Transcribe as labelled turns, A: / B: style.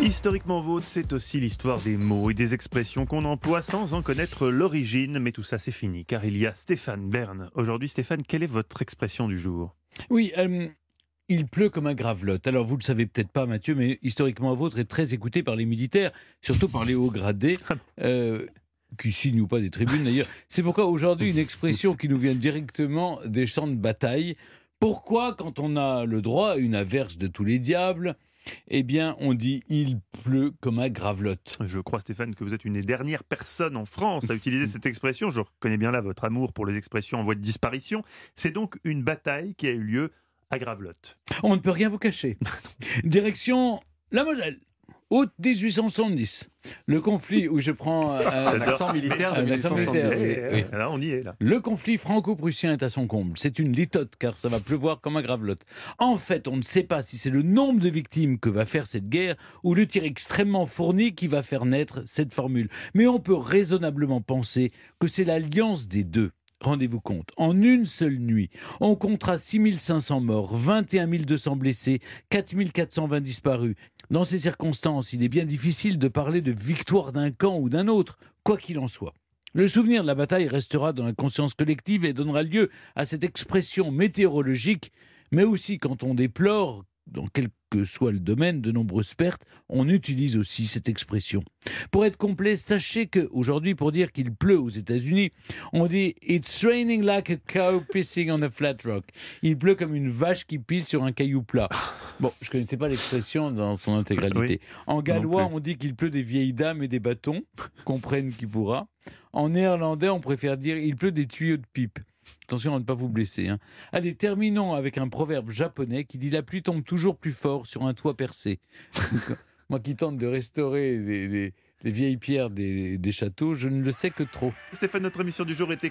A: Historiquement vôtre, c'est aussi l'histoire des mots et des expressions qu'on emploie sans en connaître l'origine, mais tout ça c'est fini, car il y a Stéphane Bern. Aujourd'hui Stéphane, quelle est votre expression du jour?
B: Oui, euh, il pleut comme un gravelotte. Alors vous le savez peut-être pas Mathieu, mais historiquement vôtre est très écouté par les militaires, surtout par les hauts gradés. Euh, qui signent ou pas des tribunes d'ailleurs. C'est pourquoi aujourd'hui une expression qui nous vient directement des champs de bataille. Pourquoi, quand on a le droit à une averse de tous les diables, eh bien, on dit il pleut comme un gravelotte.
A: Je crois, Stéphane, que vous êtes une des dernières personnes en France à utiliser cette expression. Je reconnais bien là votre amour pour les expressions en voie de disparition. C'est donc une bataille qui a eu lieu à Gravelotte.
B: On ne peut rien vous cacher. Direction la Moselle. Août 1870, le conflit où je prends
C: un accent militaire de
B: Un accent militaire,
C: 1870.
B: oui, oui.
A: Là, on y est, là.
B: Le conflit franco-prussien est à son comble. C'est une litote car ça va pleuvoir comme un gravelotte. En fait, on ne sait pas si c'est le nombre de victimes que va faire cette guerre ou le tir extrêmement fourni qui va faire naître cette formule. Mais on peut raisonnablement penser que c'est l'alliance des deux. Rendez-vous compte, en une seule nuit, on comptera 6500 morts, 21 200 blessés, 4420 disparus. Dans ces circonstances, il est bien difficile de parler de victoire d'un camp ou d'un autre, quoi qu'il en soit. Le souvenir de la bataille restera dans la conscience collective et donnera lieu à cette expression météorologique, mais aussi quand on déplore, dans quel que soit le domaine, de nombreuses pertes, on utilise aussi cette expression. Pour être complet, sachez que aujourd'hui, pour dire qu'il pleut aux États-Unis, on dit It's raining like a cow pissing on a flat rock. Il pleut comme une vache qui pisse sur un caillou plat. Bon, je ne connaissais pas l'expression dans son intégralité. En gallois, on dit qu'il pleut des vieilles dames et des bâtons, comprenne qui pourra. En néerlandais, on préfère dire il pleut des tuyaux de pipe. Attention à ne pas vous blesser. hein. Allez, terminons avec un proverbe japonais qui dit La pluie tombe toujours plus fort sur un toit percé. Moi qui tente de restaurer les, les- les vieilles pierres des, des châteaux, je ne le sais que trop.
A: Stéphane, notre émission du jour était